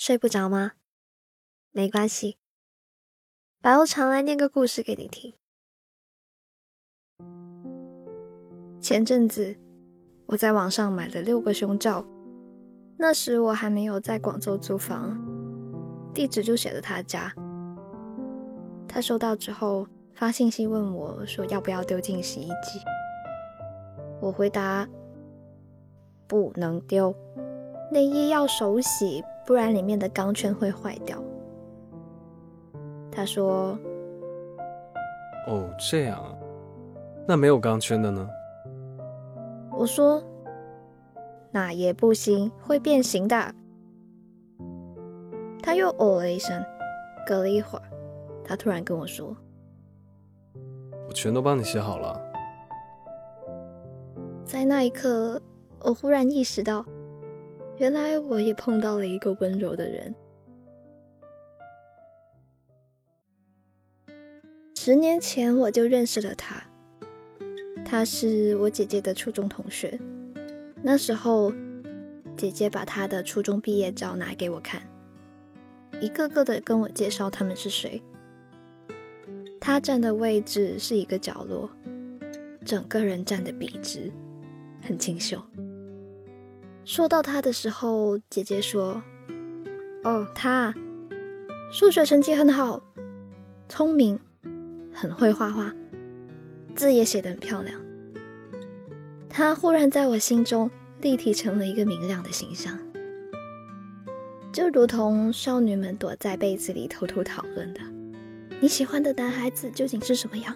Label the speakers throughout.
Speaker 1: 睡不着吗？没关系，白无常来念个故事给你听。前阵子我在网上买了六个胸罩，那时我还没有在广州租房，地址就写了他家。他收到之后发信息问我说要不要丢进洗衣机，我回答不能丢，内衣要手洗，不然里面的钢圈会坏掉。他说：“
Speaker 2: 哦，这样啊，那没有钢圈的呢？”
Speaker 1: 我说：“那也不行，会变形的。”他又哦了一声，隔了一会儿，他突然跟我说：“
Speaker 2: 我全都帮你洗好了。”
Speaker 1: 在那一刻，我忽然意识到，原来我也碰到了一个温柔的人。十年前我就认识了他，他是我姐姐的初中同学。那时候，姐姐把她的初中毕业照拿给我看，一个个的跟我介绍他们是谁。他站的位置是一个角落，整个人站得笔直，很清秀。说到他的时候，姐姐说：“哦，他数学成绩很好，聪明。”很会画画，字也写得很漂亮。他忽然在我心中立体成了一个明亮的形象，就如同少女们躲在被子里偷偷讨论的：“你喜欢的男孩子究竟是什么样？”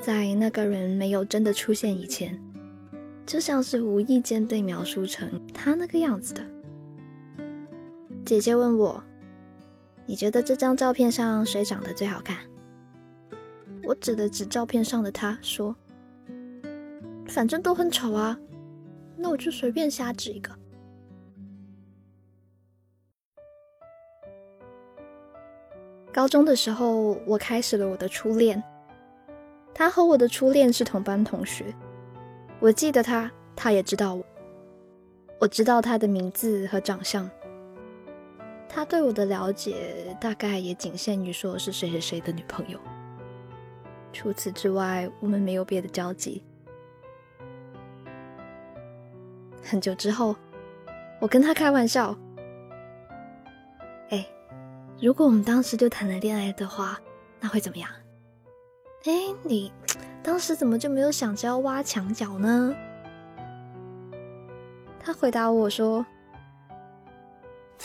Speaker 1: 在那个人没有真的出现以前，就像是无意间被描述成他那个样子的。姐姐问我。你觉得这张照片上谁长得最好看？我指了指照片上的他，说：“反正都很丑啊，那我就随便瞎指一个。”高中的时候，我开始了我的初恋。他和我的初恋是同班同学，我记得他，他也知道我，我知道他的名字和长相。他对我的了解大概也仅限于说是谁谁谁的女朋友。除此之外，我们没有别的交集。很久之后，我跟他开玩笑：“哎，如果我们当时就谈了恋爱的话，那会怎么样？”哎，你当时怎么就没有想着要挖墙角呢？他回答我说。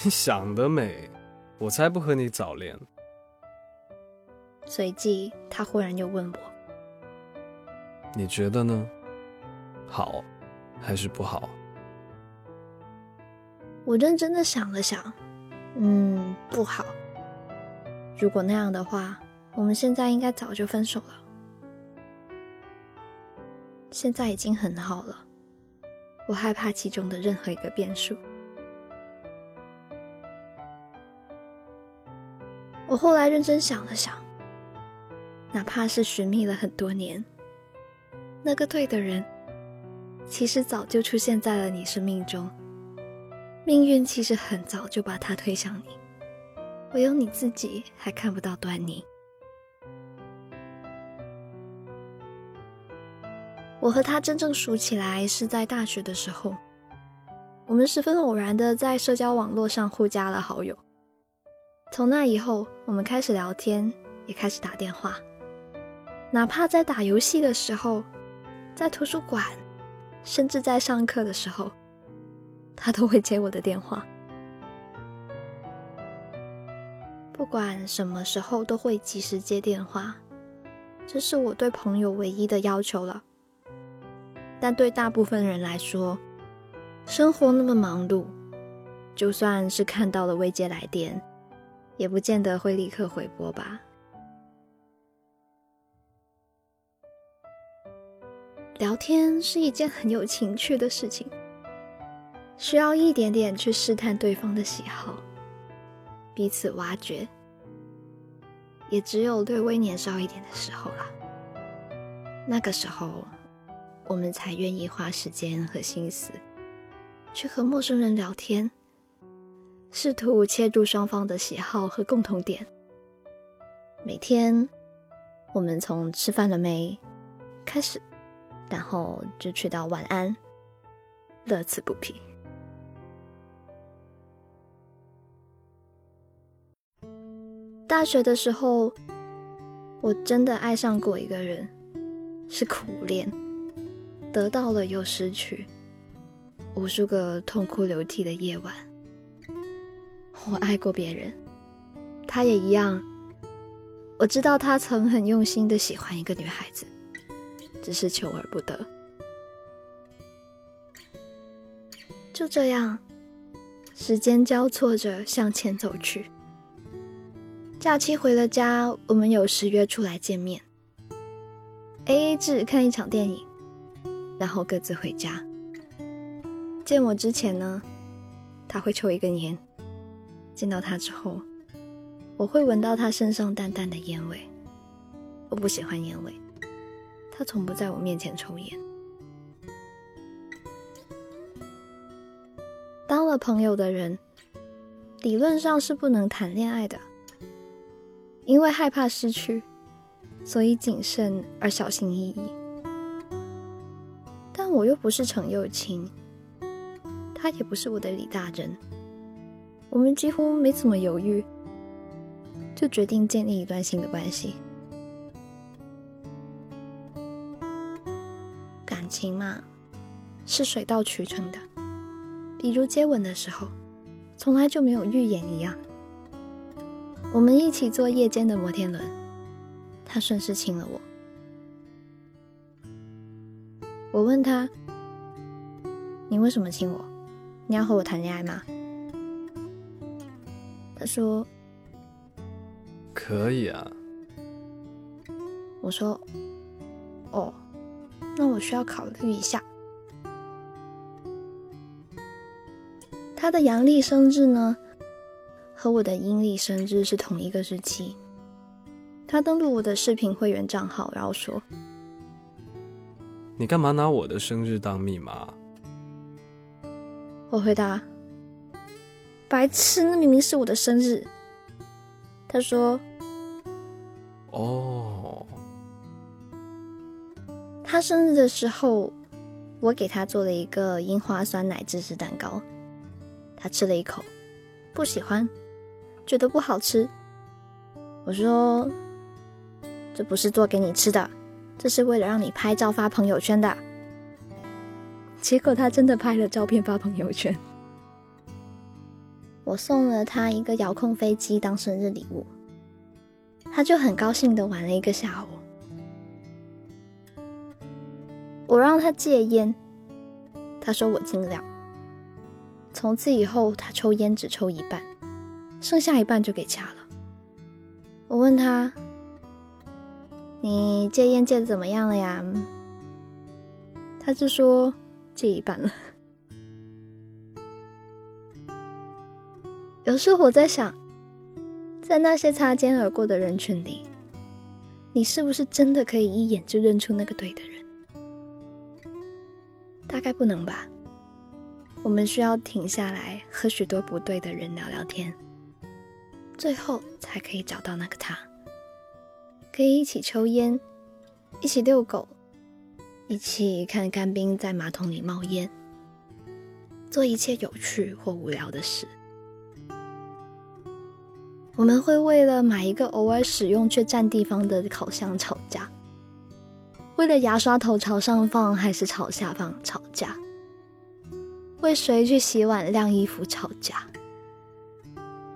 Speaker 2: 你想得美，我才不和你早恋。
Speaker 1: 随即，他忽然又问我：“
Speaker 2: 你觉得呢？好，还是不好？”
Speaker 1: 我认真的想了想，嗯，不好。如果那样的话，我们现在应该早就分手了。现在已经很好了，我害怕其中的任何一个变数。我后来认真想了想，哪怕是寻觅了很多年，那个对的人，其实早就出现在了你生命中。命运其实很早就把他推向你，唯有你自己还看不到端倪。我和他真正熟起来是在大学的时候，我们十分偶然的在社交网络上互加了好友。从那以后，我们开始聊天，也开始打电话。哪怕在打游戏的时候，在图书馆，甚至在上课的时候，他都会接我的电话。不管什么时候，都会及时接电话，这是我对朋友唯一的要求了。但对大部分人来说，生活那么忙碌，就算是看到了未接来电。也不见得会立刻回拨吧。聊天是一件很有情趣的事情，需要一点点去试探对方的喜好，彼此挖掘。也只有略微年少一点的时候了，那个时候，我们才愿意花时间和心思，去和陌生人聊天，试图切入双方的喜好和共同点。每天，我们从吃饭了没开始，然后就去到晚安，乐此不疲。大学的时候，我真的爱上过一个人，是苦恋，得到了又失去，无数个痛哭流涕的夜晚。我爱过别人，他也一样。我知道他曾很用心的喜欢一个女孩子，只是求而不得。就这样，时间交错着向前走去。假期回了家，我们有时约出来见面，A A 制看一场电影，然后各自回家。见我之前呢，他会抽一根烟；见到他之后，我会闻到他身上淡淡的烟味。我不喜欢烟味，他从不在我面前抽烟。当了朋友的人，理论上是不能谈恋爱的。因为害怕失去，所以谨慎而小心翼翼。我又不是程又青，他也不是我的李大人，我们几乎没怎么犹豫，就决定建立一段新的关系。感情嘛，是水到渠成的，比如接吻的时候，从来就没有预演一样。我们一起坐夜间的摩天轮，他顺势亲了我。问他：“你为什么亲我？你要和我谈恋爱吗？”他说：“
Speaker 2: 可以啊。”
Speaker 1: 我说：“哦，那我需要考虑一下。”他的阳历生日呢？和我的阴历生日是同一个日期。他登录我的视频会员账号，然后说：“
Speaker 2: 你干嘛拿我的生日当密码？”
Speaker 1: 我回答：“白痴，那明明是我的生日。”他说：“
Speaker 2: 哦。”
Speaker 1: 他生日的时候，我给他做了一个樱花酸奶芝士蛋糕，他吃了一口，不喜欢。觉得不好吃，我说：“这不是做给你吃的，这是为了让你拍照发朋友圈的。”结果他真的拍了照片发朋友圈。我送了他一个遥控飞机当生日礼物，他就很高兴的玩了一个下午。我让他戒烟，他说我尽量。从此以后，他抽烟只抽一半。剩下一半就给掐了。我问他：“你戒烟戒的怎么样了呀？”他就说：“戒一半了。”有时候我在想，在那些擦肩而过的人群里，你是不是真的可以一眼就认出那个对的人？大概不能吧。我们需要停下来和许多不对的人聊聊天。最后才可以找到那个他，可以一起抽烟，一起遛狗，一起看干冰在马桶里冒烟，做一切有趣或无聊的事。我们会为了买一个偶尔使用却占地方的烤箱吵架，为了牙刷头朝上放还是朝下放吵架，为谁去洗碗晾衣服吵架。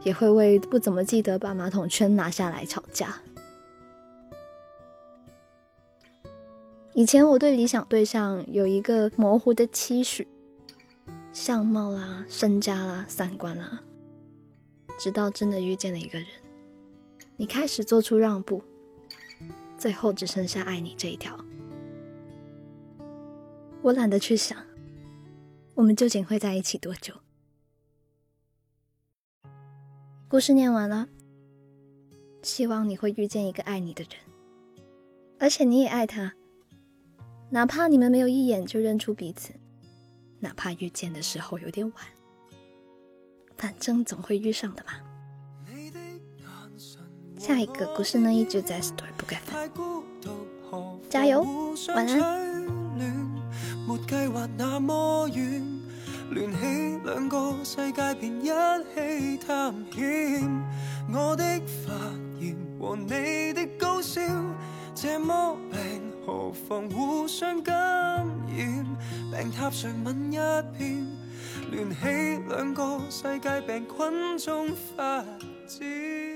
Speaker 1: 也会为不怎么记得把马桶圈拿下来吵架。以前我对理想对象有一个模糊的期许，相貌啦、身家啦、三观啦，直到真的遇见了一个人，你开始做出让步，最后只剩下爱你这一条。我懒得去想，我们究竟会在一起多久。故事念完了，希望你会遇见一个爱你的人，而且你也爱他，哪怕你们没有一眼就认出彼此，哪怕遇见的时候有点晚，反正总会遇上的嘛。下一个故事呢，一直在 Story 不改分，加油，晚安。
Speaker 3: 我的发炎和你的高烧，这么病何妨互相感染？病榻上吻一片，联起两个世界病菌中发展。